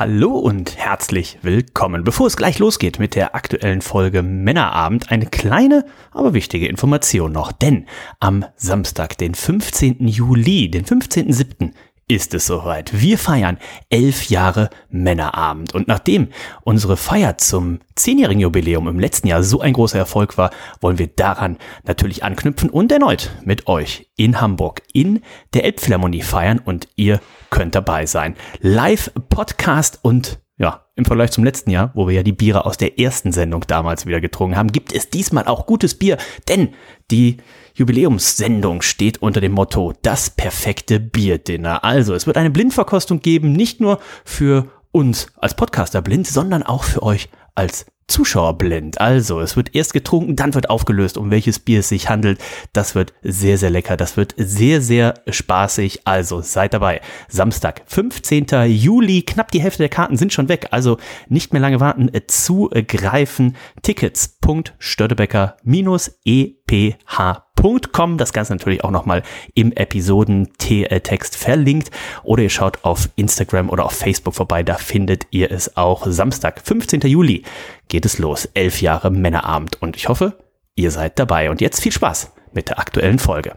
Hallo und herzlich willkommen. Bevor es gleich losgeht mit der aktuellen Folge Männerabend, eine kleine, aber wichtige Information noch. Denn am Samstag, den 15. Juli, den 15.07., ist es soweit. Wir feiern elf Jahre Männerabend. Und nachdem unsere Feier zum zehnjährigen Jubiläum im letzten Jahr so ein großer Erfolg war, wollen wir daran natürlich anknüpfen und erneut mit euch in Hamburg in der Elbphilharmonie feiern und ihr könnt dabei sein. Live Podcast und ja, im Vergleich zum letzten Jahr, wo wir ja die Biere aus der ersten Sendung damals wieder getrunken haben, gibt es diesmal auch gutes Bier, denn die Jubiläumssendung steht unter dem Motto Das perfekte Bierdinner. Also, es wird eine Blindverkostung geben, nicht nur für uns als Podcaster blind, sondern auch für euch als Zuschauer blind. Also, es wird erst getrunken, dann wird aufgelöst, um welches Bier es sich handelt. Das wird sehr, sehr lecker. Das wird sehr, sehr spaßig. Also, seid dabei. Samstag, 15. Juli. Knapp die Hälfte der Karten sind schon weg. Also, nicht mehr lange warten. Zugreifen. Tickets.störtebecker-eph.com. Das Ganze natürlich auch nochmal im Episodentext verlinkt. Oder ihr schaut auf Instagram oder auf Facebook vorbei. Da findet ihr es auch. Samstag, 15. Juli geht es los. Elf Jahre Männerabend. Und ich hoffe, ihr seid dabei. Und jetzt viel Spaß mit der aktuellen Folge.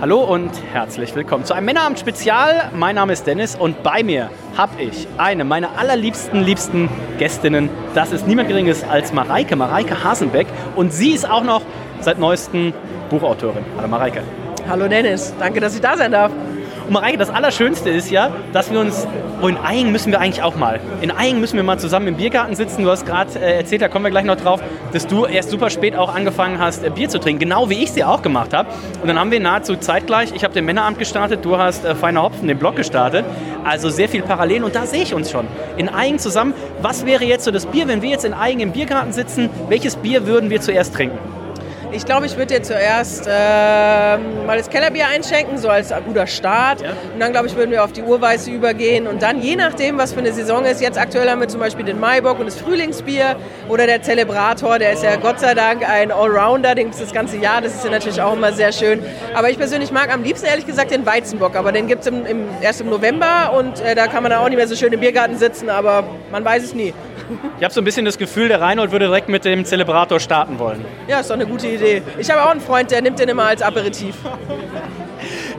Hallo und herzlich willkommen zu einem Männerabend-Spezial. Mein Name ist Dennis und bei mir habe ich eine meiner allerliebsten, liebsten Gästinnen. Das ist niemand Geringes als Mareike, Mareike Hasenbeck. Und sie ist auch noch seit neuestem Buchautorin. Hallo Mareike. Hallo Dennis, danke, dass ich da sein darf. Und Mareike, das Allerschönste ist ja, dass wir uns, oh, in Eying müssen wir eigentlich auch mal. In Eying müssen wir mal zusammen im Biergarten sitzen. Du hast gerade äh, erzählt, da kommen wir gleich noch drauf, dass du erst super spät auch angefangen hast, äh, Bier zu trinken. Genau wie ich es ja auch gemacht habe. Und dann haben wir nahezu zeitgleich, ich habe den Männeramt gestartet, du hast äh, Feiner Hopfen, den Blog gestartet. Also sehr viel Parallelen und da sehe ich uns schon. In Eying zusammen. Was wäre jetzt so das Bier, wenn wir jetzt in Eying im Biergarten sitzen? Welches Bier würden wir zuerst trinken? Ich glaube, ich würde dir zuerst äh, mal das Kellerbier einschenken, so als guter Start. Ja. Und dann, glaube ich, würden wir auf die Urweiße übergehen. Und dann, je nachdem, was für eine Saison ist, jetzt aktuell haben wir zum Beispiel den Maibock und das Frühlingsbier oder der Zelebrator, der ist ja Gott sei Dank ein Allrounder, den gibt es das ganze Jahr. Das ist ja natürlich auch immer sehr schön. Aber ich persönlich mag am liebsten, ehrlich gesagt, den Weizenbock. Aber den gibt es im, im, erst im November und äh, da kann man dann auch nicht mehr so schön im Biergarten sitzen, aber man weiß es nie. Ich habe so ein bisschen das Gefühl, der Reinhold würde direkt mit dem Zelebrator starten wollen. Ja, ist doch eine gute Idee. Ich habe auch einen Freund, der nimmt den immer als Aperitif.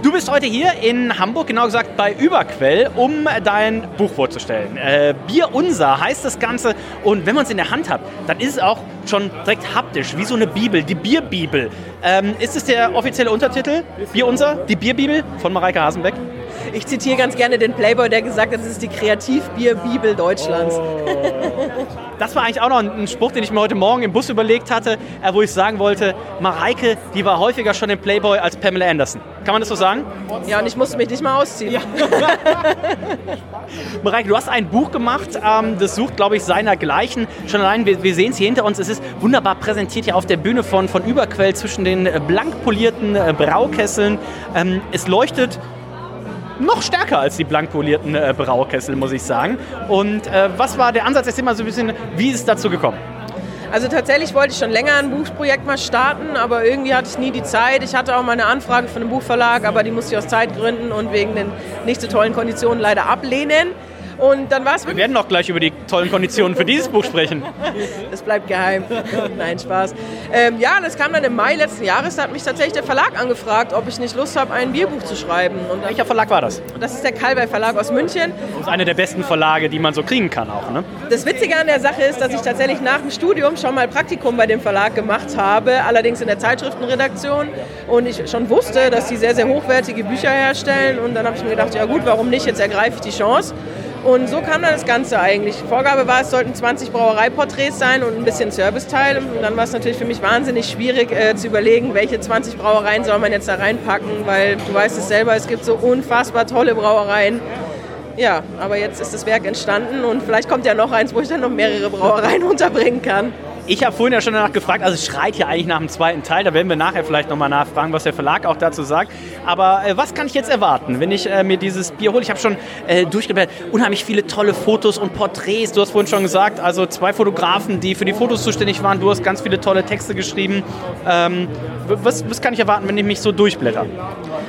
Du bist heute hier in Hamburg, genau gesagt bei Überquell, um dein Buch vorzustellen. Äh, Bier Unser heißt das Ganze und wenn man es in der Hand hat, dann ist es auch schon direkt haptisch, wie so eine Bibel, die Bierbibel. Ähm, ist es der offizielle Untertitel? Bier Unser, die Bierbibel von Mareike Hasenbeck? Ich zitiere ganz gerne den Playboy, der gesagt hat, das ist die Kreativbier-Bibel Deutschlands. Oh. Das war eigentlich auch noch ein Spruch, den ich mir heute Morgen im Bus überlegt hatte, äh, wo ich sagen wollte, Mareike, die war häufiger schon im Playboy als Pamela Anderson. Kann man das so sagen? Ja, und ich musste mich nicht mal ausziehen. Ja. Mareike, du hast ein Buch gemacht, ähm, das sucht, glaube ich, seinergleichen. Schon allein, wir, wir sehen es hier hinter uns, es ist wunderbar präsentiert hier auf der Bühne von, von Überquell zwischen den äh, blank polierten äh, Braukesseln. Ähm, es leuchtet noch stärker als die blank polierten äh, Braukessel, muss ich sagen. Und äh, was war der Ansatz? Erzähl mal so ein bisschen, wie ist es dazu gekommen? Also tatsächlich wollte ich schon länger ein Buchprojekt mal starten, aber irgendwie hatte ich nie die Zeit. Ich hatte auch mal eine Anfrage von einem Buchverlag, aber die musste ich aus Zeitgründen und wegen den nicht so tollen Konditionen leider ablehnen. Und dann war es Wir werden noch gleich über die tollen Konditionen für dieses Buch sprechen. Das bleibt geheim. Nein, Spaß. Ähm, ja, das kam dann im Mai letzten Jahres. Da hat mich tatsächlich der Verlag angefragt, ob ich nicht Lust habe, ein Bierbuch zu schreiben. Und Welcher Verlag war das? Das ist der Kalber Verlag aus München. Das ist einer der besten Verlage, die man so kriegen kann auch. Ne? Das Witzige an der Sache ist, dass ich tatsächlich nach dem Studium schon mal Praktikum bei dem Verlag gemacht habe, allerdings in der Zeitschriftenredaktion. Und ich schon wusste, dass sie sehr, sehr hochwertige Bücher herstellen. Und dann habe ich mir gedacht, ja gut, warum nicht? Jetzt ergreife ich die Chance Und so kam dann das Ganze eigentlich. Vorgabe war, es sollten 20 Brauereiporträts sein und ein bisschen Serviceteil. Und dann war es natürlich für mich wahnsinnig schwierig äh, zu überlegen, welche 20 Brauereien soll man jetzt da reinpacken, weil du weißt es selber, es gibt so unfassbar tolle Brauereien. Ja, aber jetzt ist das Werk entstanden und vielleicht kommt ja noch eins, wo ich dann noch mehrere Brauereien unterbringen kann. Ich habe vorhin ja schon danach gefragt, also es schreit ja eigentlich nach dem zweiten Teil, da werden wir nachher vielleicht nochmal nachfragen, was der Verlag auch dazu sagt. Aber äh, was kann ich jetzt erwarten, wenn ich äh, mir dieses Bier hole? Ich habe schon äh, durchgeblättert, unheimlich viele tolle Fotos und Porträts. Du hast vorhin schon gesagt, also zwei Fotografen, die für die Fotos zuständig waren. Du hast ganz viele tolle Texte geschrieben. Ähm, was, was kann ich erwarten, wenn ich mich so durchblätter?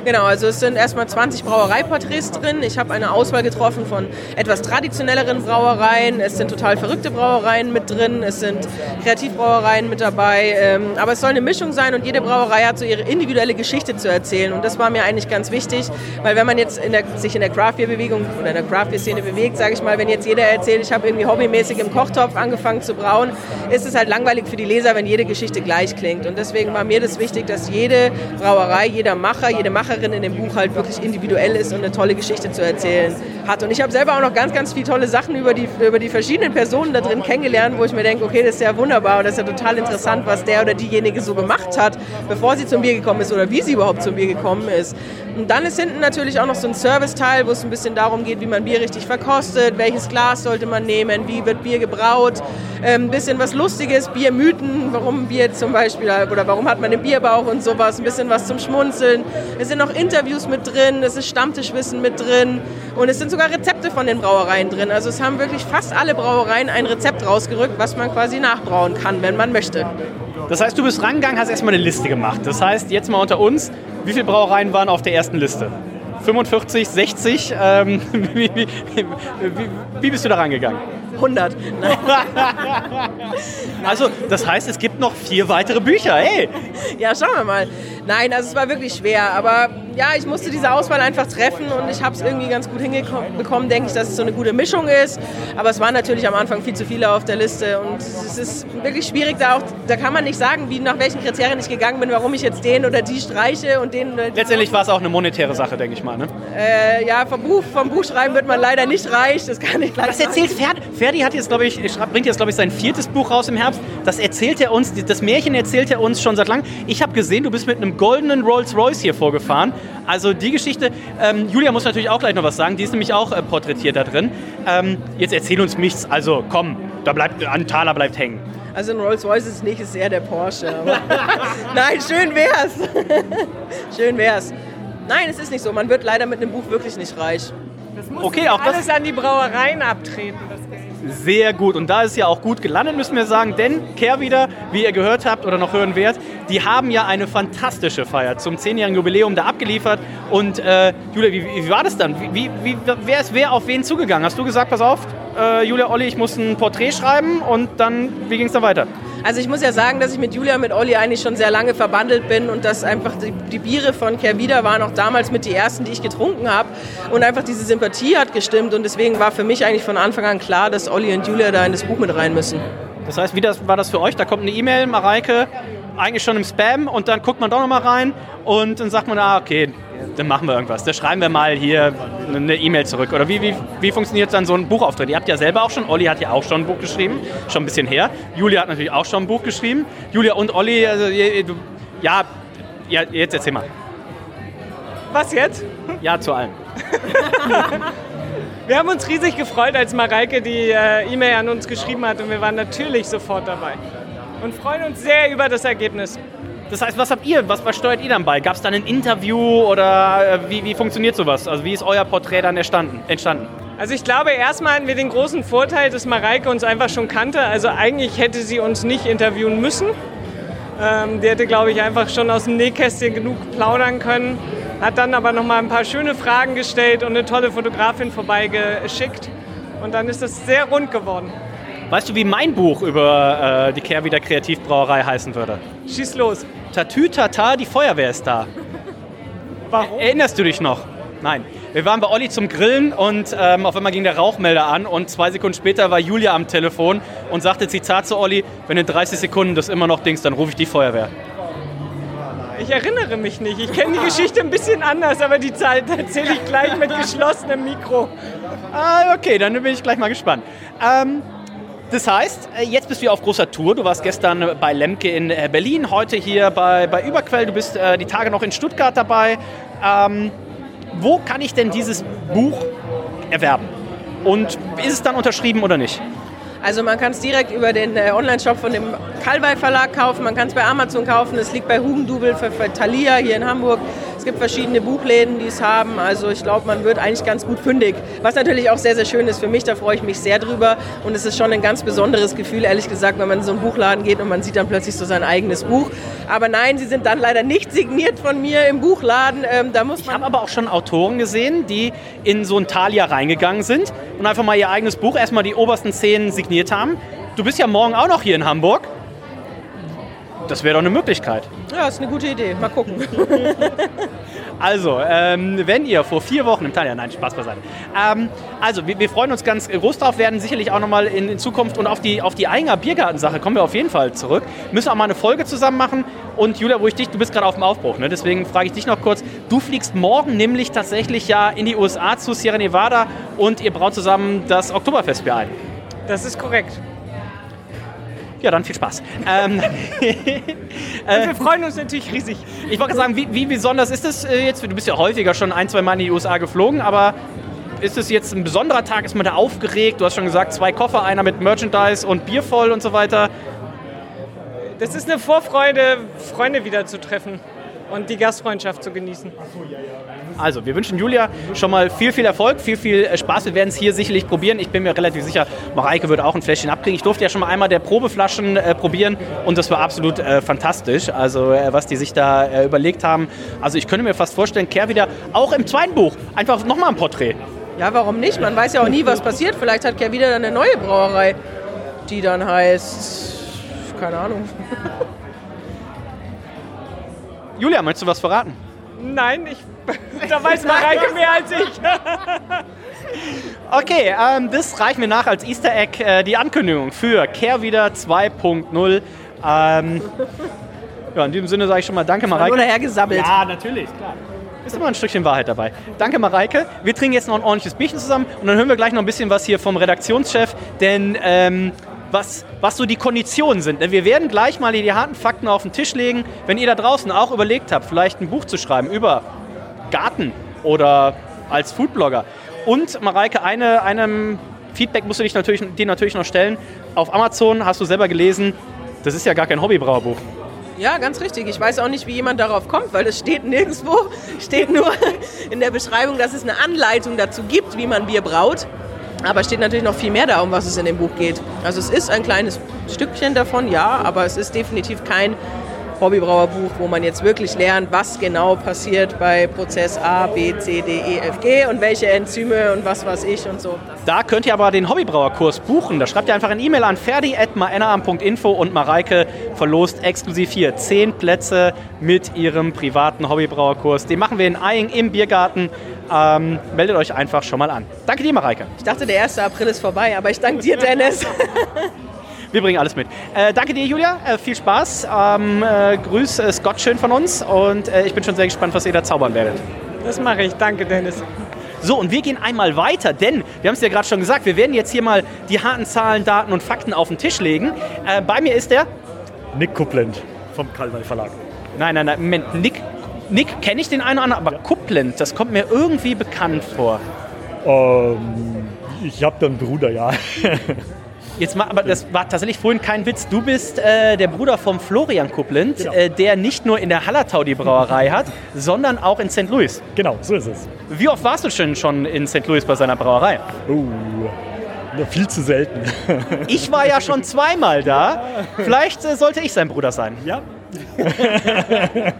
Genau, also es sind erstmal 20 Brauereiporträts drin. Ich habe eine Auswahl getroffen von etwas traditionelleren Brauereien. Es sind total verrückte Brauereien mit drin. Es sind Kreativbrauereien mit dabei. Ähm, aber es soll eine Mischung sein und jede Brauerei hat so ihre individuelle Geschichte zu erzählen. Und das war mir eigentlich ganz wichtig, weil wenn man jetzt in der, sich in der Craft Beer Bewegung oder in der Craft Beer Szene bewegt, sage ich mal, wenn jetzt jeder erzählt, ich habe irgendwie hobbymäßig im Kochtopf angefangen zu brauen, ist es halt langweilig für die Leser, wenn jede Geschichte gleich klingt. Und deswegen war mir das wichtig, dass jede Brauerei, jeder Macher, jede Macherin in dem Buch halt wirklich individuell ist und eine tolle Geschichte zu erzählen hat. Und ich habe selber auch noch ganz, ganz viele tolle Sachen über die, über die verschiedenen Personen da drin kennengelernt, wo ich mir denke, okay, das ist ja wunderbar und das ist ja total interessant, was der oder diejenige so gemacht hat, bevor sie zum Bier gekommen ist oder wie sie überhaupt zum Bier gekommen ist. Und dann ist hinten natürlich auch noch so ein Serviceteil, wo es ein bisschen darum geht, wie man Bier richtig verkostet, welches Glas sollte man nehmen, wie wird Bier gebraut, ein ähm, bisschen was Lustiges, Biermythen, warum Bier zum Beispiel oder warum hat man den Bierbauch und sowas, ein bisschen was zum Schmunzeln. Es sind noch Interviews mit drin, es ist Stammtischwissen mit drin und es sind sogar Rezepte von den Brauereien drin. Also es haben wirklich fast alle Brauereien ein Rezept rausgerückt, was man quasi nachbrauen kann, wenn man möchte. Das heißt, du bist rangegangen, hast erstmal eine Liste gemacht. Das heißt, jetzt mal unter uns, wie viele Brauereien waren auf der ersten Liste? 45, 60? Ähm, wie, wie, wie, bist du da rangegangen? 100. also, das heißt, es gibt noch vier weitere Bücher, hey! Ja, schauen wir mal. Nein, also es war wirklich schwer, aber ja, ich musste diese Auswahl einfach treffen und ich habe es irgendwie ganz gut hinbekommen, denke ich, dass es so eine gute Mischung ist. Aber es waren natürlich am Anfang viel zu viele auf der Liste und es ist wirklich schwierig, da auch, da kann man nicht sagen, wie, nach welchen Kriterien ich gegangen bin, warum ich jetzt den oder die streiche und den oder Letztendlich war es auch eine monetäre Sache, denke ich mal, ne? Äh, ja, vom Buch, vom Buchschreiben wird man leider nicht reich, das kann ich leider Das erzählt Ferdi, Ferdi hat jetzt, glaube ich, bringt jetzt, glaube ich, sein viertes Buch raus im Herbst. Das erzählt er uns, das Märchen erzählt er uns schon seit langem. Ich habe gesehen, du bist mit einem goldenen Rolls Royce hier vorgefahren. Also die Geschichte, ähm, Julia muss natürlich auch gleich noch was sagen, die ist nämlich auch äh, porträtiert da drin. Ähm, jetzt erzähl uns nichts, also komm, da bleibt, ein Taler bleibt hängen. Also ein Rolls Royce ist nicht, ist eher der Porsche. Nein, schön wär's. schön wär's. Nein, es ist nicht so. Man wird leider mit einem Buch wirklich nicht reich. Das muss okay, auch alles das an die Brauereien abtreten. Sehr gut. Und da ist ja auch gut gelandet, müssen wir sagen. Denn Kehr wieder, wie ihr gehört habt oder noch hören werdet, die haben ja eine fantastische Feier zum 10-jährigen Jubiläum da abgeliefert. Und äh, Julia, wie, wie, war das dann? Wie, wie, wer ist wer auf wen zugegangen? Hast du gesagt, pass auf, äh, Julia, Olli, ich muss ein Porträt schreiben und dann, wie ging es dann weiter? Also ich muss ja sagen, dass ich mit Julia, mit Olli eigentlich schon sehr lange verbandelt bin und dass einfach die, die Biere von Kervida waren auch damals mit die ersten, die ich getrunken habe und einfach diese Sympathie hat gestimmt und deswegen war für mich eigentlich von Anfang an klar, dass Olli und Julia da in das Buch mit rein müssen. Das heißt, wie das, war das für euch? Da kommt eine E-Mail, Mareike, eigentlich schon im Spam und dann guckt man doch nochmal rein und dann sagt man, ah, okay, dann machen wir irgendwas. Da schreiben wir mal hier eine E-Mail zurück. Oder wie, wie, wie funktioniert dann so ein Buchauftritt? Ihr habt ja selber auch schon, Olli hat ja auch schon ein Buch geschrieben, schon ein bisschen her. Julia hat natürlich auch schon ein Buch geschrieben. Julia und Olli, also, ja, ja, jetzt erzähl mal. Was jetzt? Ja, zu allem. wir haben uns riesig gefreut, als Mareike die äh, E-Mail an uns geschrieben hat und wir waren natürlich sofort dabei und freuen uns sehr über das Ergebnis. Das heißt, was habt ihr, was, was steuert ihr dann bei? Gab es dann ein Interview oder äh, wie, wie funktioniert sowas? Also wie ist euer Porträt dann entstanden? Also ich glaube, erstmal hatten wir den großen Vorteil, dass Mareike uns einfach schon kannte. Also eigentlich hätte sie uns nicht interviewen müssen. Ähm, die hätte, glaube ich, einfach schon aus dem Nähkästchen genug plaudern können. Hat dann aber noch mal ein paar schöne Fragen gestellt und eine tolle Fotografin vorbeigeschickt. Und dann ist es sehr rund geworden. Weißt du, wie mein Buch über äh, die Kehrwieder Kreativbrauerei heißen würde? Schieß los. Tatü Tata, die Feuerwehr ist da. Warum? Erinnerst du dich noch? Nein. Wir waren bei Olli zum Grillen und ähm, auf einmal ging der Rauchmelder an und zwei Sekunden später war Julia am Telefon und sagte Zitat zu Olli, wenn in 30 Sekunden das immer noch dingst, dann rufe ich die Feuerwehr. Ich erinnere mich nicht. Ich kenne die Geschichte ein bisschen anders, aber die Zeit erzähle ich gleich mit geschlossenem Mikro. Ah, okay, dann bin ich gleich mal gespannt. Ähm, das heißt, äh, jetzt bist du auf großer Tour. Du warst gestern bei Lemke in äh, Berlin, heute hier bei, bei Überquell. Du bist äh, die Tage noch in Stuttgart dabei. Ähm, wo kann ich denn dieses Buch erwerben? Und ist es dann unterschrieben oder nicht? Also man kann es direkt über den Online-Shop von dem Kalbei Verlag kaufen, man kann es bei Amazon kaufen, es liegt bei Hugendubel für, für Thalia hier in Hamburg. Es gibt verschiedene Buchläden, die es haben. Also ich glaube, man wird eigentlich ganz gut fündig. Was natürlich auch sehr, sehr schön ist für mich, da freue ich mich sehr drüber. Und es ist schon ein ganz besonderes Gefühl, ehrlich gesagt, wenn man in so einen Buchladen geht und man sieht dann plötzlich so sein eigenes Buch. Aber nein, sie sind dann leider nicht signiert von mir im Buchladen. Ähm, da muss ich habe aber auch schon Autoren gesehen, die in so ein Thalia reingegangen sind und einfach mal ihr eigenes Buch, erstmal die obersten Szenen signiert haben. Du bist ja morgen auch noch hier in Hamburg. Das wäre doch eine Möglichkeit. Ja, ist eine gute Idee. Mal gucken. also, ähm, wenn ihr vor vier Wochen im Tanja, nein, Spaß beiseite. Ähm, also, wir, wir, freuen uns ganz groß drauf, werden sicherlich auch nochmal in, in Zukunft und auf die, auf die Einger Biergartensache kommen wir auf jeden Fall zurück. Müssen auch mal eine Folge zusammen machen. Und Julia, wo ich dich, du bist gerade auf dem Aufbruch, ne? deswegen frage ich dich noch kurz. Du fliegst morgen nämlich tatsächlich ja in die USA zu Sierra Nevada und ihr braut zusammen das Oktoberfestbier ein. Das ist korrekt. Ja, dann viel Spaß. ähm, äh, wir freuen uns natürlich riesig. Ich wollte sagen, wie, wie besonders ist es äh, jetzt? Du bist ja häufiger schon ein, zwei Mal in die USA geflogen, aber ist es jetzt ein besonderer Tag? Ist man da aufgeregt? Du hast schon gesagt, zwei Koffer, einer mit Merchandise und Bier voll und so weiter. Das ist eine Vorfreude, Freunde wiederzutreffen und die Gastfreundschaft zu genießen. Also, wir wünschen Julia schon mal viel, viel Erfolg, viel, viel äh, Spaß. Wir werden es hier sicherlich probieren. Ich bin mir relativ sicher, Mareike wird auch ein Fläschchen abkriegen. Ich durfte ja schon mal einmal der Probeflaschen äh, probieren und das war absolut äh, fantastisch. Also, äh, was die sich da äh, überlegt haben. Also, ich könnte mir fast vorstellen, Kehr wieder auch im zweiten Buch einfach nochmal ein Porträt. Ja, warum nicht? Man weiß ja auch nie, was passiert. Vielleicht hat Kehr wieder eine neue Brauerei, die dann heißt. Keine Ahnung. Julia, möchtest du was verraten? Nein, ich, da weiß Mareike mehr als ich. okay, ähm, das reicht mir nach als Easter Egg. Äh, die Ankündigung für Kehrwieder 2.0. Ähm, ja, in diesem Sinne sage ich schon mal Danke, Mareike. Nur hergesammelt. Ja, natürlich, klar. Ist immer ein Stückchen Wahrheit dabei. Danke, Mareike. Wir trinken jetzt noch ein ordentliches Bierchen zusammen und dann hören wir gleich noch ein bisschen was hier vom Redaktionschef, denn ähm, was, was so die Konditionen sind. Wir werden gleich mal die harten Fakten auf den Tisch legen. Wenn ihr da draußen auch überlegt habt, vielleicht ein Buch zu schreiben über Garten oder als Foodblogger. Und Mareike, eine, einem Feedback musst du dich natürlich, dir natürlich noch stellen. Auf Amazon hast du selber gelesen, das ist ja gar kein Hobbybrauerbuch. Ja, ganz richtig. Ich weiß auch nicht, wie jemand darauf kommt, weil es steht nirgendwo. Steht nur in der Beschreibung, dass es eine Anleitung dazu gibt, wie man Bier braut. Aber es steht natürlich noch viel mehr da, um was es in dem Buch geht. Also es ist ein kleines Stückchen davon, ja, aber es ist definitiv kein Hobbybrauerbuch, wo man jetzt wirklich lernt, was genau passiert bei Prozess A, B, C, D, E, F, G und welche Enzyme und was weiß ich und so. Da könnt ihr aber den Hobbybrauerkurs buchen. Da schreibt ihr einfach eine E-Mail an ferdi.maennaam.info und Mareike verlost exklusiv hier 10 Plätze mit ihrem privaten Hobbybrauerkurs. Den machen wir in Eying im Biergarten. Ähm, meldet euch einfach schon mal an. Danke dir, Mareike. Ich dachte, der 1. April ist vorbei, aber ich danke dir, Dennis. Wir bringen alles mit. Äh, danke dir, Julia. Äh, viel Spaß. Ähm, äh, grüß äh, Scott schön von uns und äh, ich bin schon sehr gespannt, was ihr da zaubern werdet. Das mache ich. Danke, Dennis. So, und wir gehen einmal weiter, denn wir haben es ja gerade schon gesagt, wir werden jetzt hier mal die harten Zahlen, Daten und Fakten auf den Tisch legen. Äh, bei mir ist der Nick Kupland vom Kalwei Verlag. Nein, nein, nein, Moment, Nick, Nick kenne ich den einen oder anderen, aber ja. Kupland, das kommt mir irgendwie bekannt vor. Ähm, ich habe da einen Bruder, ja. Jetzt mal, aber das war tatsächlich vorhin kein Witz. Du bist äh, der Bruder vom Florian Kupplend, genau. äh, der nicht nur in der Hallertau die Brauerei hat, sondern auch in St. Louis. Genau, so ist es. Wie oft warst du schon, schon in St. Louis bei seiner Brauerei? Oh, viel zu selten. ich war ja schon zweimal da. Vielleicht äh, sollte ich sein Bruder sein. Ja.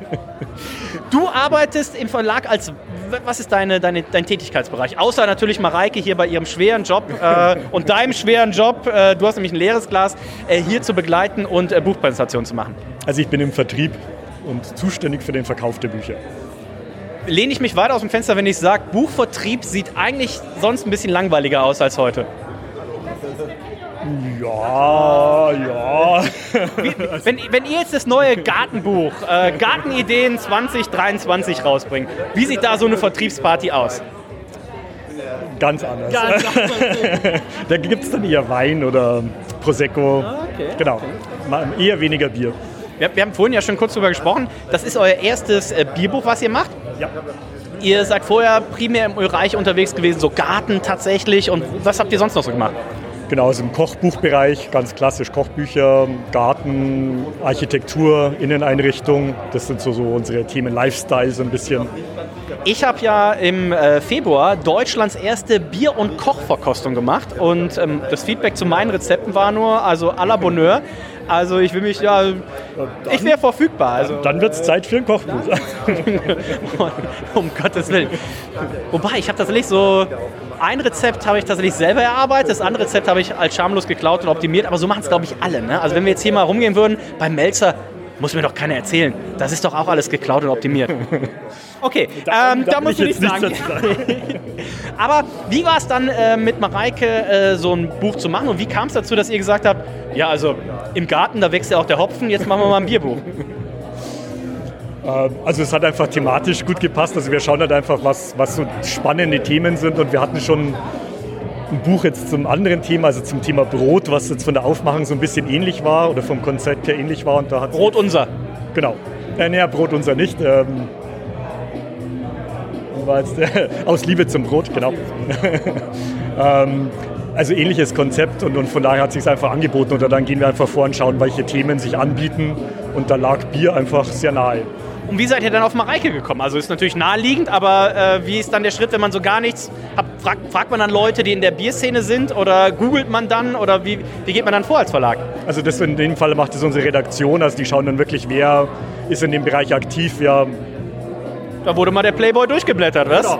du arbeitest im Verlag als was ist deine, deine, dein Tätigkeitsbereich? Außer natürlich Mareike hier bei ihrem schweren Job äh, und deinem schweren Job, äh, du hast nämlich ein leeres Glas, äh, hier zu begleiten und äh, Buchpräsentationen zu machen. Also ich bin im Vertrieb und zuständig für den Verkauf der Bücher. Lehne ich mich weiter aus dem Fenster, wenn ich sage, Buchvertrieb sieht eigentlich sonst ein bisschen langweiliger aus als heute. Ja, ja. wenn, wenn ihr jetzt das neue Gartenbuch, äh, Gartenideen 2023 rausbringt, wie sieht da so eine Vertriebsparty aus? Ganz anders. Ganz anders. da gibt es dann eher Wein oder Prosecco. Okay, genau. okay. Eher weniger Bier. Wir, wir, haben vorhin ja schon kurz drüber gesprochen. Das ist euer erstes äh, Bierbuch, was ihr macht? Ja. Ihr seid vorher primär im Ölreich unterwegs gewesen, so Garten tatsächlich. Und was habt ihr sonst noch so gemacht? Genau, also im Kochbuchbereich, ganz klassisch Kochbücher, Garten, Architektur, Inneneinrichtung. Das sind so, so unsere Themen, Lifestyle so ein bisschen. Ich habe ja im äh, Februar Deutschlands erste Bier- und Kochverkostung gemacht und ähm, das Feedback zu meinen Rezepten war nur, also à la Bonheur. Also ich will mich, ja, ich wäre verfügbar. Also. Dann wird es Zeit für ein Kochbuch. um Gottes Willen. Wobei, ich habe tatsächlich so, ein Rezept habe ich tatsächlich selber erarbeitet, das andere Rezept habe ich als schamlos geklaut und optimiert, aber so machen es, glaube ich, alle. Ne? Also wenn wir jetzt hier mal rumgehen würden, beim Melzer, muss mir doch keiner erzählen. Das ist doch auch alles geklaut und optimiert. Okay, da, ähm, da musst du nicht sagen. Aber wie war es dann äh, mit Mareike, äh, so ein Buch zu machen? Und wie kam es dazu, dass ihr gesagt habt, ja, also im Garten, da wächst ja auch der Hopfen, jetzt machen wir mal ein Bierbuch? Also es hat einfach thematisch gut gepasst. Also wir schauen halt einfach, was, was so spannende Themen sind. Und wir hatten schon ein Buch jetzt zum anderen Thema, also zum Thema Brot, was jetzt von der Aufmachung so ein bisschen ähnlich war oder vom Konzept her ähnlich war. Und da hat Brot unser. Genau. Äh, naja, Brot unser nicht. Ähm, war jetzt, äh, aus Liebe zum Brot, genau. ähm, also ähnliches Konzept und, und von daher hat es sich einfach angeboten. Oder dann gehen wir einfach vor und schauen, welche Themen sich anbieten. Und da lag Bier einfach sehr nahe. Und wie seid ihr dann auf Mareike gekommen? Also ist natürlich naheliegend, aber äh, wie ist dann der Schritt, wenn man so gar nichts hat? Fragt, fragt man dann Leute, die in der Bierszene sind oder googelt man dann oder wie, wie geht man dann vor als Verlag? Also das in dem Fall macht es unsere Redaktion, also die schauen dann wirklich, wer ist in dem Bereich aktiv, wer da wurde mal der Playboy durchgeblättert, was? Genau.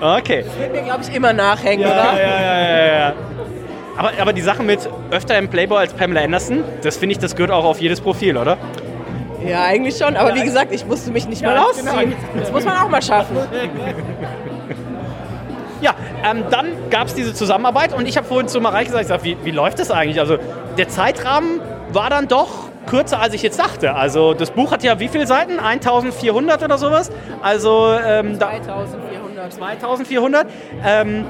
okay. Das wird mir, glaube ich, immer nachhängen, ja, oder? Ja, ja, ja, ja. Aber, aber die Sache mit öfter im Playboy als Pamela Anderson, das finde ich, das gehört auch auf jedes Profil, oder? Ja, eigentlich schon. Aber wie gesagt, ich musste mich nicht mal Ja, ausziehen. genau. Das muss man auch mal schaffen. Ja, ähm, dann gab es diese Zusammenarbeit und ich habe vorhin zu Mareike gesagt, ich sag, wie, wie läuft das eigentlich? Also der Zeitrahmen war dann doch kürzer, als ich jetzt dachte. Also das Buch hat ja wie viele Seiten? 1400 oder sowas? Also ähm, da, 2400. 2400. Ähm,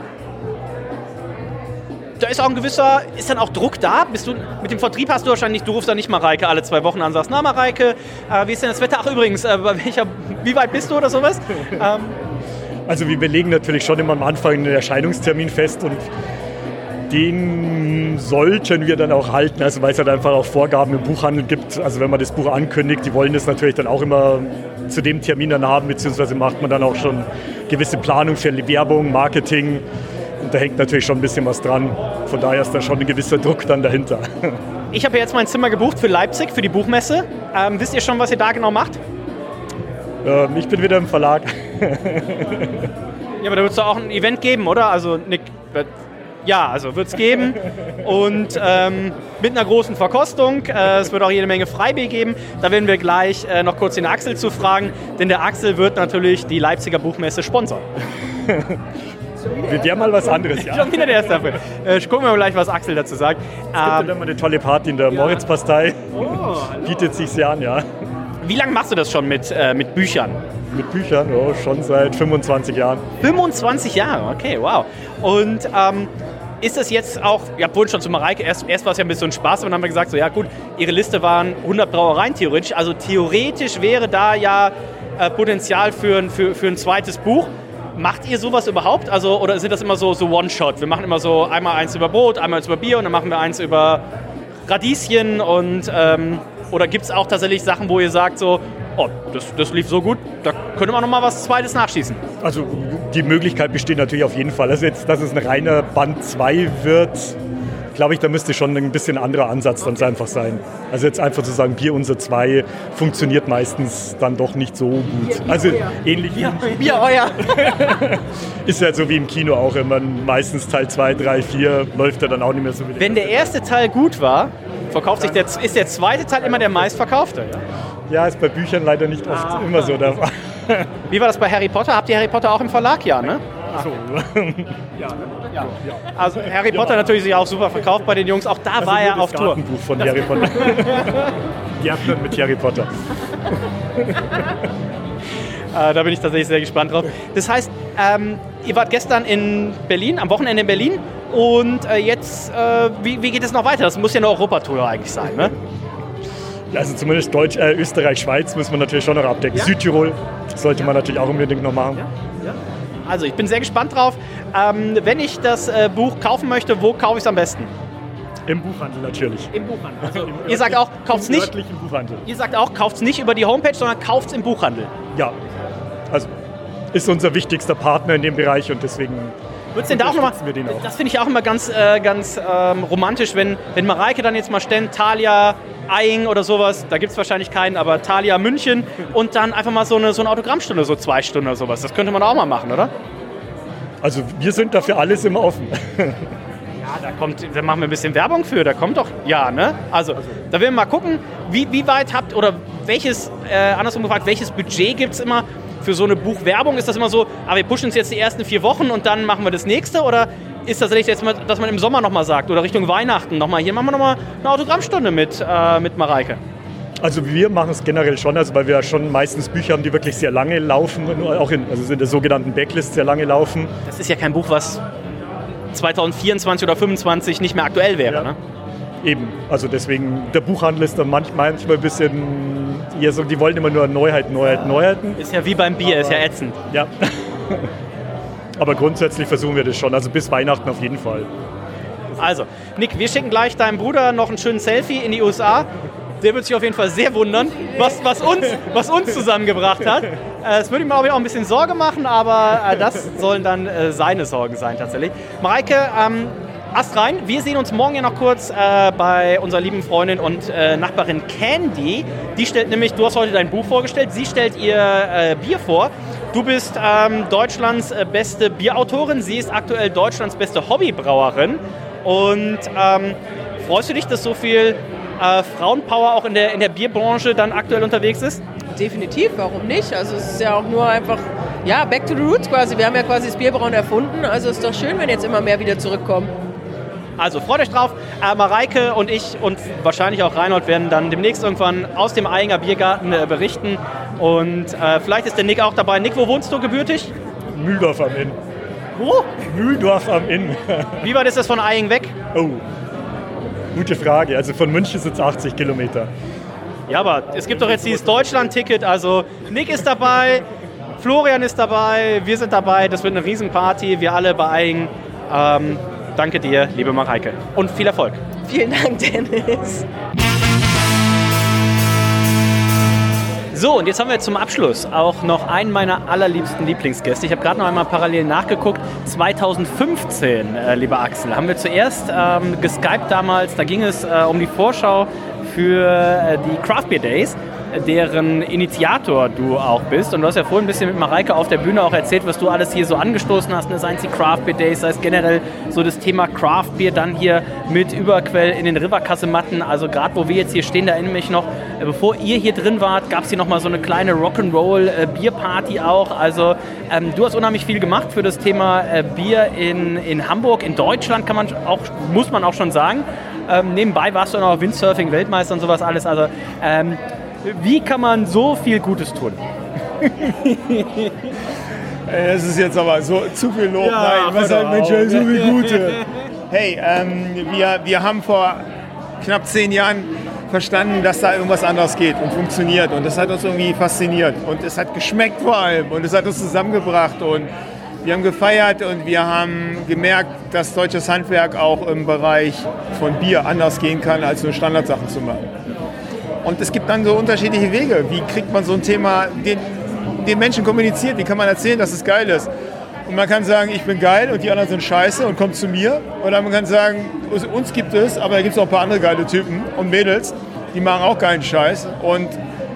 ist auch ein gewisser, ist dann auch Druck da? Bist du, mit dem Vertrieb hast du wahrscheinlich, du rufst dann nicht Mareike alle zwei Wochen an, und sagst, na Mareike, äh, wie ist denn das Wetter? Ach übrigens, äh, bei welcher, wie weit bist du oder sowas? ähm, Also wir legen natürlich schon immer am Anfang einen Erscheinungstermin fest und den sollten wir dann auch halten, also weil es halt einfach auch Vorgaben im Buchhandel gibt. Also wenn man das Buch ankündigt, die wollen das natürlich dann auch immer zu dem Termin dann haben, beziehungsweise macht man dann auch schon gewisse Planung für Werbung, Marketing. Und da hängt natürlich schon ein bisschen was dran. Von daher ist da schon ein gewisser Druck dann dahinter. Ich habe jetzt mein Zimmer gebucht für Leipzig, für die Buchmesse. Ähm, wisst ihr schon, was ihr da genau macht? Ähm, ich bin wieder im Verlag. Ja, aber da wird es doch auch ein Event geben, oder? Also, Nick, ja, also wird es geben. Und ähm, mit einer großen Verkostung. Äh, es wird auch jede Menge Freibier geben. Da werden wir gleich äh, noch kurz den Axel zu fragen, denn der Axel wird natürlich die Leipziger Buchmesse sponsern. Wir wären mal was anderes, ja. Schon wieder der erste April. Äh, gucken wir mal gleich, was Axel dazu sagt. Es gibt dann immer eine tolle Party in der Moritzpastei. Bietet sich sehr an, ja. Wie lange machst du das schon mit, äh, mit Büchern? Mit Büchern, oh, schon seit 25 Jahren. 25 Jahre, okay, wow. Und ähm, ist das jetzt auch, ihr habt vorhin schon zu Mareike, erst, erst war es ja ein bisschen Spaß, und dann haben wir gesagt, so ja gut, ihre Liste waren 100 Brauereien theoretisch, also theoretisch wäre da ja äh, Potenzial für, für, für ein zweites Buch. Macht ihr sowas überhaupt? Also, oder sind das immer so, so One-Shot? Wir machen immer so einmal eins über Brot, einmal eins über Bier und dann machen wir eins über Radieschen und ähm, oder gibt es auch tatsächlich Sachen, wo ihr sagt so, oh, das, das lief so gut, da könnte man noch mal was Zweites nachschießen. Also die Möglichkeit besteht natürlich auf jeden Fall. Also jetzt, dass es ein reiner Band 2 wird, glaube ich, da müsste schon ein bisschen anderer Ansatz dann einfach sein. Also jetzt einfach zu sagen, Bier unser 2 funktioniert meistens dann doch nicht so gut. Also ähnlich Bier euer. ist ja so wie im Kino auch immer. Meistens Teil 2, 3, 4 läuft ja dann auch nicht mehr so wie Wenn der erste Teil gut war, verkauft sich der, ist der zweite Teil immer der meistverkaufte. Ja, ist bei Büchern leider nicht oft Ah. immer so der Fall. Wie war das bei Harry Potter? Habt ihr Harry Potter auch im Verlag? Ja, ne? So. Also Harry Potter natürlich sich auch super verkauft bei den Jungs. Auch da war er auf das Tour. Gartenbuch von Harry Potter. Gärtner mit Harry Potter. Äh, da bin ich tatsächlich sehr gespannt drauf. Das heißt, ähm, ihr wart gestern in Berlin, am Wochenende in Berlin. Und äh, jetzt, äh, wie, wie, geht es noch weiter? Das muss ja eine Europatour eigentlich sein, ne? Also zumindest Deutsch, äh, Österreich, Schweiz müssen wir natürlich schon noch abdecken. Ja? Südtirol sollte ja. man natürlich auch unbedingt noch machen. Ja? Also ich bin sehr gespannt drauf. Ähm, wenn ich das äh, Buch kaufen möchte, wo kaufe ich es am besten? Im Buchhandel natürlich. Im Buchhandel. Also ihr sagt auch, kauft es nicht. Im Buchhandel. Ihr sagt auch, kauft es nicht über die Homepage, sondern kauft es im Buchhandel. Ja. Also ist unser wichtigster Partner in dem Bereich und deswegen Würd's denn da auch nochmal, das finde ich auch immer ganz, äh, ganz ähm, romantisch, wenn, wenn Mareike dann jetzt mal stellt, Thalia, Eying oder sowas, da gibt es wahrscheinlich keinen, aber Thalia München und dann einfach mal so eine, so eine Autogrammstunde, so zwei Stunden oder sowas. Das könnte man auch mal machen, oder? Also wir sind dafür alles immer offen. Ja, da kommt, da machen wir ein bisschen Werbung für, da kommt doch, ja, ne? Also, da werden wir mal gucken, wie, wie weit habt, oder welches, äh, andersrum gefragt, welches Budget gibt es immer für so eine Buchwerbung? Ist das immer so, ah, wir pushen es jetzt die ersten vier Wochen und dann machen wir das nächste? Oder ist das jetzt mal, dass man im Sommer nochmal sagt oder Richtung Weihnachten nochmal, hier machen wir nochmal eine Autogrammstunde mit, äh, mit Mareike? Also wir machen es generell schon, also weil wir ja schon meistens Bücher haben, die wirklich sehr lange laufen, auch in, also in der sogenannten Backlist sehr lange laufen. Das ist ja kein Buch, was 2024 oder 2025 nicht mehr aktuell wäre, ja. ne? Eben, also deswegen, der Buchhandel ist dann manchmal, manchmal ein bisschen, ja, so, die wollen immer nur Neuheiten, Neuheiten, Neuheiten. Ist ja wie beim Bier, Aber, ist ja ätzend. Ja. Aber grundsätzlich versuchen wir das schon, also bis Weihnachten auf jeden Fall. Also, Nick, wir schicken gleich deinem Bruder noch einen schönen Selfie in die USA. Der wird sich auf jeden Fall sehr wundern, was, was, uns, was uns zusammengebracht hat. Äh, es würde ihm, glaube ich, auch ein bisschen Sorge machen, aber äh, das sollen dann äh, seine Sorgen sein tatsächlich. Mareike, ähm, Ast rein. Wir sehen uns morgen ja noch kurz äh, bei unserer lieben Freundin und äh, Nachbarin Candy. Die stellt nämlich, du hast heute dein Buch vorgestellt, sie stellt ihr äh, Bier vor. Du bist ähm, Deutschlands äh, beste Bierautorin, sie ist aktuell Deutschlands beste Hobbybrauerin. Und ähm, freust du dich, dass so viel äh, Frauenpower auch in der, in der Bierbranche dann aktuell unterwegs ist? Definitiv, warum nicht? Also es ist ja auch nur einfach, ja, back to the roots quasi. Wir haben ja quasi das Bierbrauen erfunden, also es ist doch schön, wenn jetzt immer mehr wieder zurückkommen. Also freut euch drauf. Äh, Mareike und ich und wahrscheinlich auch Reinhold werden dann demnächst irgendwann aus dem Einger Biergarten äh, berichten. Und äh, vielleicht ist der Nick auch dabei. Nick, wo wohnst du gebürtig? Mühldorf am Inn. Wo? Mühldorf am Inn. Wie weit ist das von Eying weg? Oh, gute Frage. Also von München sind es 80 Kilometer. Ja, aber es gibt doch jetzt dieses Deutschland-Ticket. Also Nick ist dabei, Florian ist dabei, wir sind dabei. Das wird eine Riesenparty. Wir alle bei Eying. Ähm, Danke dir, liebe Mareike. Und viel Erfolg. Vielen Dank, Dennis. So, und jetzt haben wir zum Abschluss auch noch einen meiner allerliebsten Lieblingsgäste. Ich habe gerade noch einmal parallel nachgeguckt. 2015, äh, lieber Axel, haben wir zuerst ähm, geskypt damals. Da ging es äh, um die Vorschau für äh, die Craft Beer Days deren Initiator du auch bist. Und du hast ja vorhin ein bisschen mit Mareike auf der Bühne auch erzählt, was du alles hier so angestoßen hast, ne? sei es die Craft Beer Days, sei es generell so das Thema Craft Beer, dann hier mit Überquell in den Riverkassematten. Also gerade wo wir jetzt hier stehen, da erinnere mich noch, äh, bevor ihr hier drin wart, gab es hier nochmal so eine kleine Rock'n'Roll äh, Bierparty auch. Also ähm, du hast unheimlich viel gemacht für das Thema äh, Bier in, in Hamburg, in Deutschland kann man auch, muss man auch schon sagen. Ähm, nebenbei warst du noch Windsurfing-Weltmeister und sowas alles. Also ähm, wie kann man so viel Gutes tun? Das ist jetzt aber so zu viel Lob. Ja, Nein, was sagt Mensch, so viel Gute. Hey, ähm, wir, wir haben vor knapp zehn Jahren verstanden, dass da irgendwas anderes geht und funktioniert. Und das hat uns irgendwie fasziniert. Und es hat geschmeckt vor allem. Und es hat uns zusammengebracht. Und wir haben gefeiert und wir haben gemerkt, dass deutsches Handwerk auch im Bereich von Bier anders gehen kann, als nur Standardsachen zu machen. Und es gibt dann so unterschiedliche Wege. Wie kriegt man so ein Thema den, den Menschen kommuniziert? Wie kann man erzählen, dass es geil ist? Und man kann sagen, ich bin geil und die anderen sind scheiße und kommt zu mir. Oder man kann sagen, uns gibt es, aber da gibt es auch ein paar andere geile Typen und Mädels, die machen auch geilen Scheiß. Und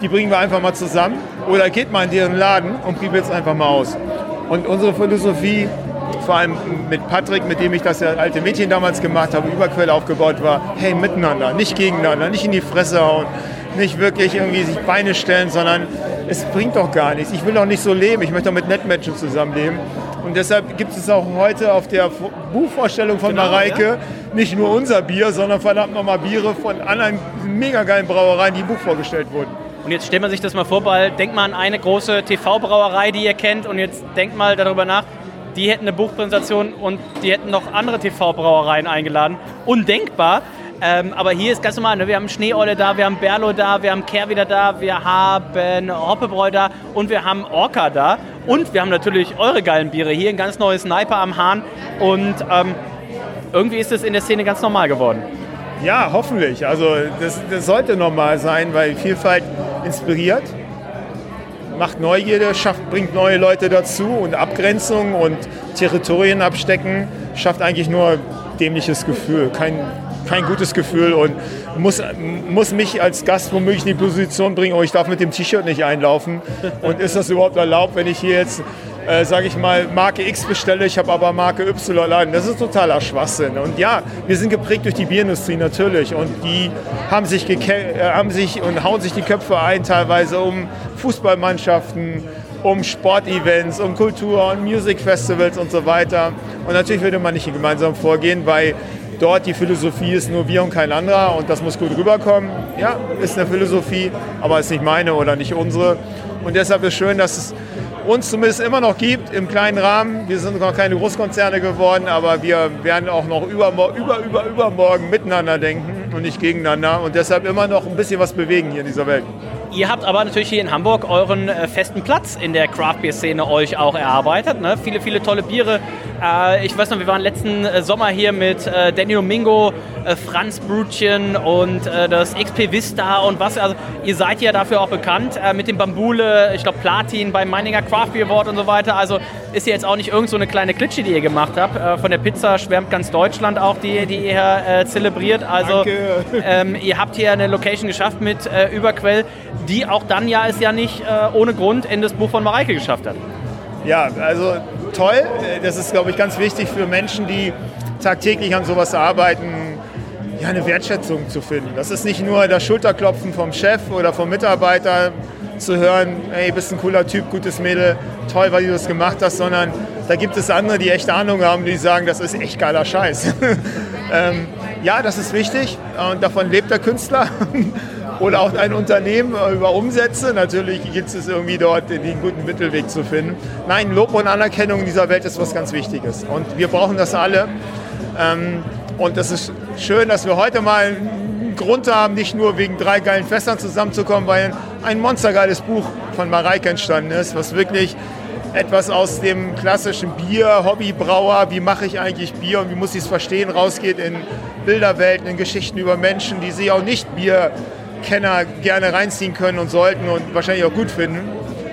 die bringen wir einfach mal zusammen. Oder geht mal in deren Laden und probiert es einfach mal aus. Und unsere Philosophie, vor allem mit Patrick, mit dem ich das alte Mädchen damals gemacht habe, Überquelle aufgebaut war, hey, miteinander, nicht gegeneinander, nicht in die Fresse hauen, nicht wirklich irgendwie sich Beine stellen, sondern es bringt doch gar nichts. Ich will doch nicht so leben, ich möchte doch mit Netmenschen zusammenleben. Und deshalb gibt es auch heute auf der Buchvorstellung von genau, Mareike ja. nicht nur unser Bier, sondern verdammt nochmal Biere von anderen mega geilen Brauereien, die im Buch vorgestellt wurden. Und jetzt stellt man sich das mal vor, weil denkt mal an eine große TV-Brauerei, die ihr kennt und jetzt denkt mal darüber nach, die hätten eine Buchpräsentation und die hätten noch andere TV-Brauereien eingeladen. Undenkbar. Ähm, aber hier ist ganz normal, ne? wir haben Schneeolle da, wir haben Berlo da, wir haben Kehr wieder da, wir haben Hoppebräu da und wir haben Orca da. Und wir haben natürlich eure geilen Biere. Hier ein ganz neues Sniper am Hahn. Und ähm, irgendwie ist es in der Szene ganz normal geworden. Ja, hoffentlich. Also das, das sollte normal sein, weil Vielfalt inspiriert, macht Neugierde, schafft, bringt neue Leute dazu und Abgrenzung und Territorien abstecken schafft eigentlich nur dämliches Gefühl, kein, kein gutes Gefühl und muss, muss mich als Gast womöglich in die Position bringen, oh, ich darf mit dem T-Shirt nicht einlaufen. Und ist das überhaupt erlaubt, wenn ich hier jetzt äh, sage ich mal, Marke X bestelle, ich habe aber Marke Y an. Das ist totaler Schwachsinn. Und ja, wir sind geprägt durch die Bierindustrie natürlich und die haben sich, äh, haben sich und hauen sich die Köpfe ein teilweise um Fußballmannschaften, um Sportevents, um Kultur- und Musikfestivals und so weiter. Und natürlich würde man nicht gemeinsam vorgehen, weil dort die Philosophie ist nur wir und kein anderer und das muss gut rüberkommen. Ja, ist eine Philosophie, aber ist nicht meine oder nicht unsere. Und deshalb ist schön, dass es uns zumindest immer noch gibt im kleinen Rahmen. Wir sind noch keine Großkonzerne geworden, aber wir werden auch noch über, über, über, übermorgen miteinander denken und nicht gegeneinander und deshalb immer noch ein bisschen was bewegen hier in dieser Welt. Ihr habt aber natürlich hier in Hamburg euren äh, festen Platz in der Craft Beer Szene euch auch erarbeitet. Ne? Viele, viele tolle Biere. Äh, ich weiß noch, wir waren letzten äh, Sommer hier mit äh, Danny Domingo, äh, Franz Brutchen und äh, das XP Vista und was. Also ihr seid ja dafür auch bekannt mit dem Bambule, ich glaube Platin beim Meininger Craft Beer Award und so weiter. Also ist ja jetzt auch nicht irgend so eine kleine Klitsche, die ihr gemacht habt. von der Pizza schwärmt ganz Deutschland auch, die, die ihr zelebriert. Also ähm, ihr habt hier eine Location geschafft mit Überquell die auch dann ja es ja nicht äh, ohne Grund in das Buch von Mareike geschafft hat. Ja, also toll. Das ist, glaube ich, ganz wichtig für Menschen, die tagtäglich an sowas arbeiten, ja, eine Wertschätzung zu finden. Das ist nicht nur das Schulterklopfen vom Chef oder vom Mitarbeiter zu hören, hey, bist ein cooler Typ, gutes Mädel, toll, weil du das gemacht hast, sondern da gibt es andere, die echt Ahnung haben, die sagen, das ist echt geiler Scheiß. ähm, ja, das ist wichtig und davon lebt der Künstler. oder auch ein Unternehmen über Umsätze. Natürlich gibt es irgendwie dort den guten Mittelweg zu finden. Nein, Lob und Anerkennung in dieser Welt ist was ganz Wichtiges. Und wir brauchen das alle. Ähm, und es ist schön, dass wir heute mal einen Grund haben, nicht nur wegen drei geilen Fässern zusammenzukommen, weil ein monstergeiles Buch von Mareike entstanden ist, was wirklich etwas aus dem klassischen Bier, Hobbybrauer, wie mache ich eigentlich Bier und wie muss ich es verstehen, rausgeht in Bilderwelten, in Geschichten über Menschen, die sich auch nicht Bier Kenner gerne reinziehen können und sollten und wahrscheinlich auch gut finden.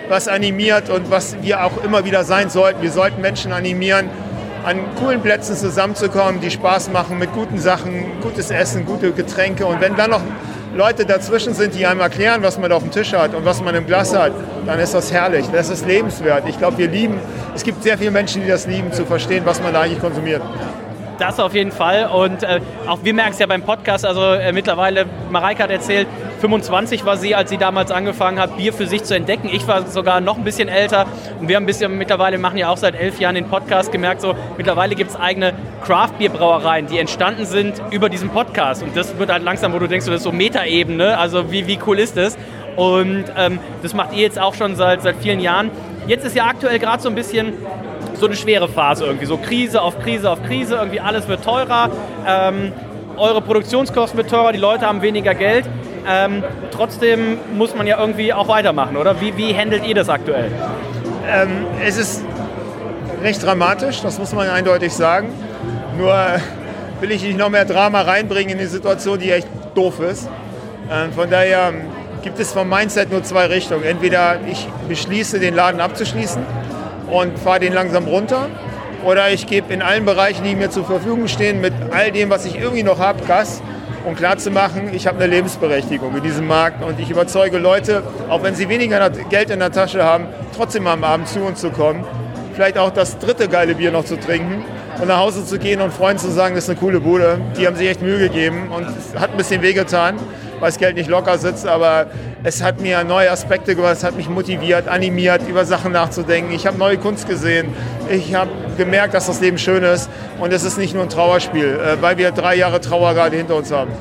Was animiert und was wir auch immer wieder sein sollten. Wir sollten Menschen animieren, an coolen Plätzen zusammenzukommen, die Spaß machen mit guten Sachen, gutes Essen, gute Getränke. Und wenn dann noch Leute dazwischen sind, die einem erklären, was man auf dem Tisch hat und was man im Glas hat, dann ist das herrlich. Das ist lebenswert. Ich glaube, wir lieben, es gibt sehr viele Menschen, die das lieben, zu verstehen, was man da eigentlich konsumiert. Das auf jeden Fall. Und äh, auch wir merken es ja beim Podcast. Also äh, mittlerweile, Mareike hat erzählt, 25 war sie, als sie damals angefangen hat, Bier für sich zu entdecken. Ich war sogar noch ein bisschen älter. Und wir haben ein bisschen mittlerweile, machen ja auch seit elf Jahren den Podcast, gemerkt, so mittlerweile gibt es eigene Craft-Bier-Brauereien, die entstanden sind über diesen Podcast. Und das wird halt langsam, wo du denkst, das ist so Metaebene. Also wie, wie cool ist das? Und ähm, das macht ihr jetzt auch schon seit, seit vielen Jahren. Jetzt ist ja aktuell gerade so ein bisschen so eine schwere Phase irgendwie. So Krise auf Krise auf Krise, irgendwie alles wird teurer. Ähm, eure Produktionskosten wird teurer, die Leute haben weniger Geld. Ähm, trotzdem muss man ja irgendwie auch weitermachen, oder? Wie, wie handelt ihr das aktuell? Ähm, es ist recht dramatisch, das muss man eindeutig sagen. Nur will ich nicht noch mehr Drama reinbringen in die Situation, die echt doof ist. Ähm, von daher gibt es vom Mindset nur zwei Richtungen. Entweder ich beschließe, den Laden abzuschließen und fahre den langsam runter. Oder ich gebe in allen Bereichen, die mir zur Verfügung stehen, mit all dem, was ich irgendwie noch habe, Gas, um klarzumachen, ich habe eine Lebensberechtigung in diesem Markt und ich überzeuge Leute, auch wenn sie weniger Geld in der Tasche haben, trotzdem am Abend zu uns zu kommen. Vielleicht auch das dritte geile Bier noch zu trinken und nach Hause zu gehen und Freunden zu sagen, das ist eine coole Bude. Die haben sich echt Mühe gegeben und es hat ein bisschen wehgetan, weil das Geld nicht locker sitzt, aber es hat mir neue Aspekte gebracht, es hat mich motiviert, animiert, über Sachen nachzudenken. Ich habe neue Kunst gesehen. Ich habe gemerkt, dass das Leben schön ist und es ist nicht nur ein Trauerspiel, äh, weil wir drei Jahre Trauer gerade hinter uns haben.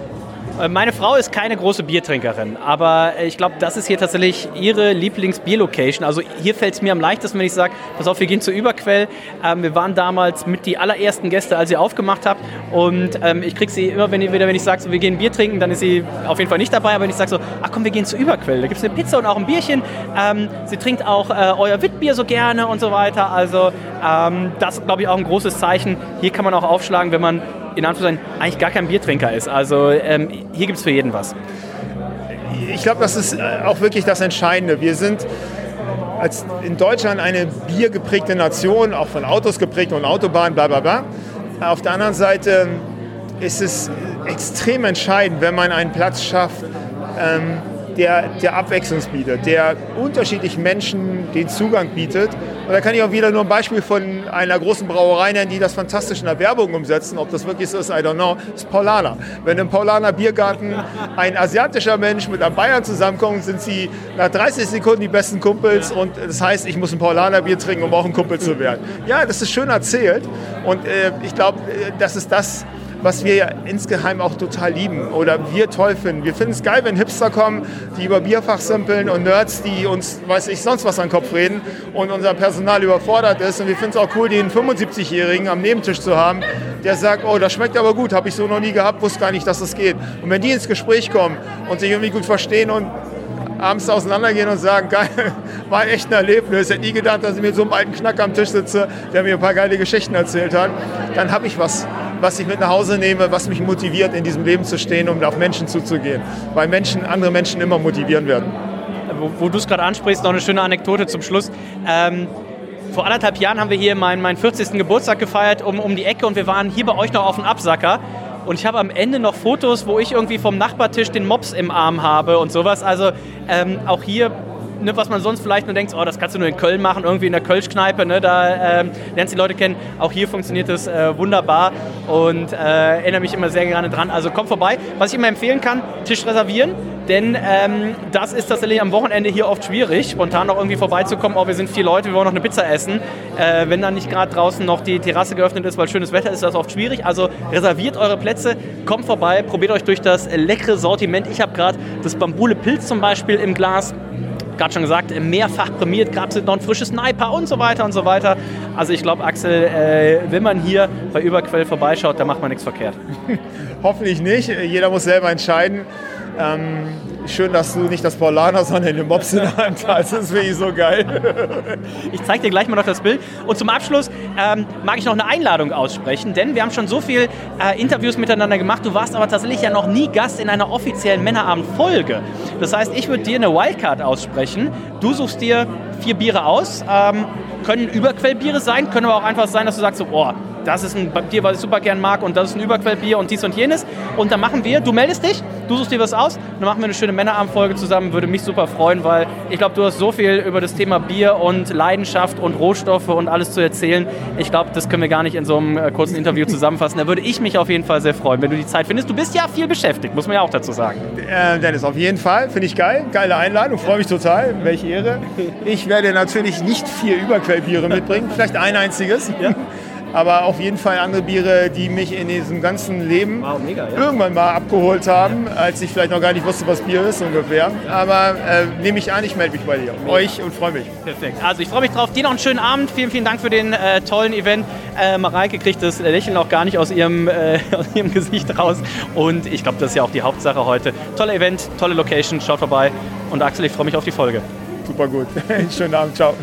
Äh, meine Frau ist keine große Biertrinkerin, aber ich glaube, das ist hier tatsächlich ihre Lieblingsbier-Location. Also hier fällt es mir am leichtesten, wenn ich sage, pass auf, wir gehen zur Überquell. Ähm, wir waren damals mit die allerersten Gäste, als ihr aufgemacht habt. Und ähm, ich kriege sie immer wenn, wieder, wenn ich sage, so, wir gehen Bier trinken, dann ist sie auf jeden Fall nicht dabei. Aber wenn ich sage so, ach komm, wir gehen zur Überquell, da gibt es eine Pizza und auch ein Bierchen. Ähm, sie trinkt auch äh, euer Witbier so gerne und so weiter. Also ähm, das ist, glaube ich, auch ein großes Zeichen. Hier kann man auch aufschlagen, wenn man in Anführungszeichen eigentlich gar kein Biertrinker ist. Also ähm, hier gibt es für jeden was. Ich glaube, das ist äh, auch wirklich das Entscheidende. Wir sind als in Deutschland eine biergeprägte Nation, auch von Autos geprägt und Autobahnen, bla bla bla. Auf der anderen Seite ist es extrem entscheidend, wenn man einen Platz schafft, ähm, der, der Abwechslung bietet, der unterschiedlichen Menschen den Zugang bietet. Und da kann ich auch wieder nur ein Beispiel von einer großen Brauerei nennen, die das fantastisch in der Werbung umsetzen. Ob das wirklich so ist, I don't know. Das ist Paulaner. Wenn im Paulaner Biergarten ein asiatischer Mensch mit einem Bayern zusammenkommt, sind sie nach 30 Sekunden die besten Kumpels. Und das heißt, ich muss ein Paulaner Bier trinken, um auch ein Kumpel zu werden. Ja, das ist schön erzählt. Und äh, ich glaube, äh, das ist das, was wir ja insgeheim auch total lieben oder wir toll finden. Wir finden es geil, wenn Hipster kommen, die über Bierfach simpeln und Nerds, die uns, weiß ich, sonst was an den Kopf reden und unser Personal überfordert ist. Und wir finden es auch cool, den 75-Jährigen am Nebentisch zu haben, der sagt, oh, das schmeckt aber gut, habe ich so noch nie gehabt, wusste gar nicht, dass das geht. Und wenn die ins Gespräch kommen und sich irgendwie gut verstehen und abends auseinandergehen und sagen, geil, war echt ein Erlebnis. Ich hätte nie gedacht, dass ich mit so einem alten Knack am Tisch sitze, der mir ein paar geile Geschichten erzählt hat. Dann habe ich was, was ich mit nach Hause nehme, was mich motiviert, in diesem Leben zu stehen und auf Menschen zuzugehen. Weil Menschen, andere Menschen immer motivieren werden. Wo, wo du es gerade ansprichst, noch eine schöne Anekdote zum Schluss. Ähm vor anderthalb Jahren haben wir hier meinen, meinen 40. Geburtstag gefeiert um, um die Ecke und wir waren hier bei euch noch auf dem Absacker. Und ich habe am Ende noch Fotos, wo ich irgendwie vom Nachbartisch den Mops im Arm habe und sowas. Also ähm, auch hier ne, was man sonst vielleicht nur denkt, oh, das kannst du nur in Köln machen, irgendwie in der Kölschkneipe, ne, da ähm, lernst du die Leute kennen. Auch hier funktioniert das äh, wunderbar und äh, erinnere mich immer sehr gerne dran. Also komm vorbei. Was ich immer empfehlen kann, Tisch reservieren, denn ähm, das ist tatsächlich am Wochenende hier oft schwierig, spontan noch irgendwie vorbeizukommen. Oh, wir sind vier Leute, wir wollen noch eine Pizza essen. Äh, wenn dann nicht gerade draußen noch die Terrasse geöffnet ist, weil schönes Wetter ist, ist das oft schwierig. Also reserviert eure Plätze, kommt vorbei, probiert euch durch das leckere Sortiment. Ich habe gerade das Bambule Pilz zum Beispiel im Glas gerade schon gesagt, mehrfach prämiert, gab es noch ein frisches Sniper und so weiter und so weiter. Also ich glaube, Axel, äh, wenn man hier bei Überquell vorbeischaut, dann macht man nichts verkehrt. Hoffentlich nicht. Jeder muss selber entscheiden. Ähm, schön, dass du nicht das Paulaner, sondern den Mops in der Hand hast. Das finde ich so geil. Ich zeige dir gleich mal noch das Bild. Und zum Abschluss ähm, mag ich noch eine Einladung aussprechen, denn wir haben schon so viele äh, Interviews miteinander gemacht. Du warst aber tatsächlich ja noch nie Gast in einer offiziellen Männerabend-Folge. Das heißt, ich würde dir eine Wildcard aussprechen. Du suchst dir vier Biere aus. Ähm, können Überquellbiere sein, können aber auch einfach sein, dass du sagst, so, oh, das ist ein Bier, was ich super gern mag und das ist ein Überquellbier und dies und jenes. Und dann machen wir, du meldest dich, du suchst dir was aus, dann machen wir eine schöne Männerabendfolge zusammen, würde mich super freuen, weil ich glaube, du hast so viel über das Thema Bier und Leidenschaft und Rohstoffe und alles zu erzählen. Ich glaube, das können wir gar nicht in so einem äh, kurzen Interview zusammenfassen. Da würde ich mich auf jeden Fall sehr freuen, wenn du die Zeit findest. Du bist ja viel beschäftigt, muss man ja auch dazu sagen. Äh, Dennis, auf jeden Fall, finde ich geil. Geile Einladung, freue mich total. Welche Ehre. Ich werde natürlich nicht vier Überquellbiere mitbringen, vielleicht ein einziges. Ja aber auf jeden Fall andere Biere, die mich in diesem ganzen Leben wow, mega, ja. irgendwann mal abgeholt haben, ja. als ich vielleicht noch gar nicht wusste, was Bier ist ungefähr. Aber äh, nehme ich an, ich melde mich bei dir, mega. euch und freue mich. Perfekt. Also ich freue mich drauf. Dir noch einen schönen Abend. Vielen, vielen Dank für den äh, tollen Event. Äh, Mareike kriegt das Lächeln auch gar nicht aus ihrem, äh, aus ihrem Gesicht raus. Und ich glaube, das ist ja auch die Hauptsache heute. Toller Event, tolle Location. Schaut vorbei. Und Axel, ich freue mich auf die Folge. Super gut. schönen Abend. Ciao.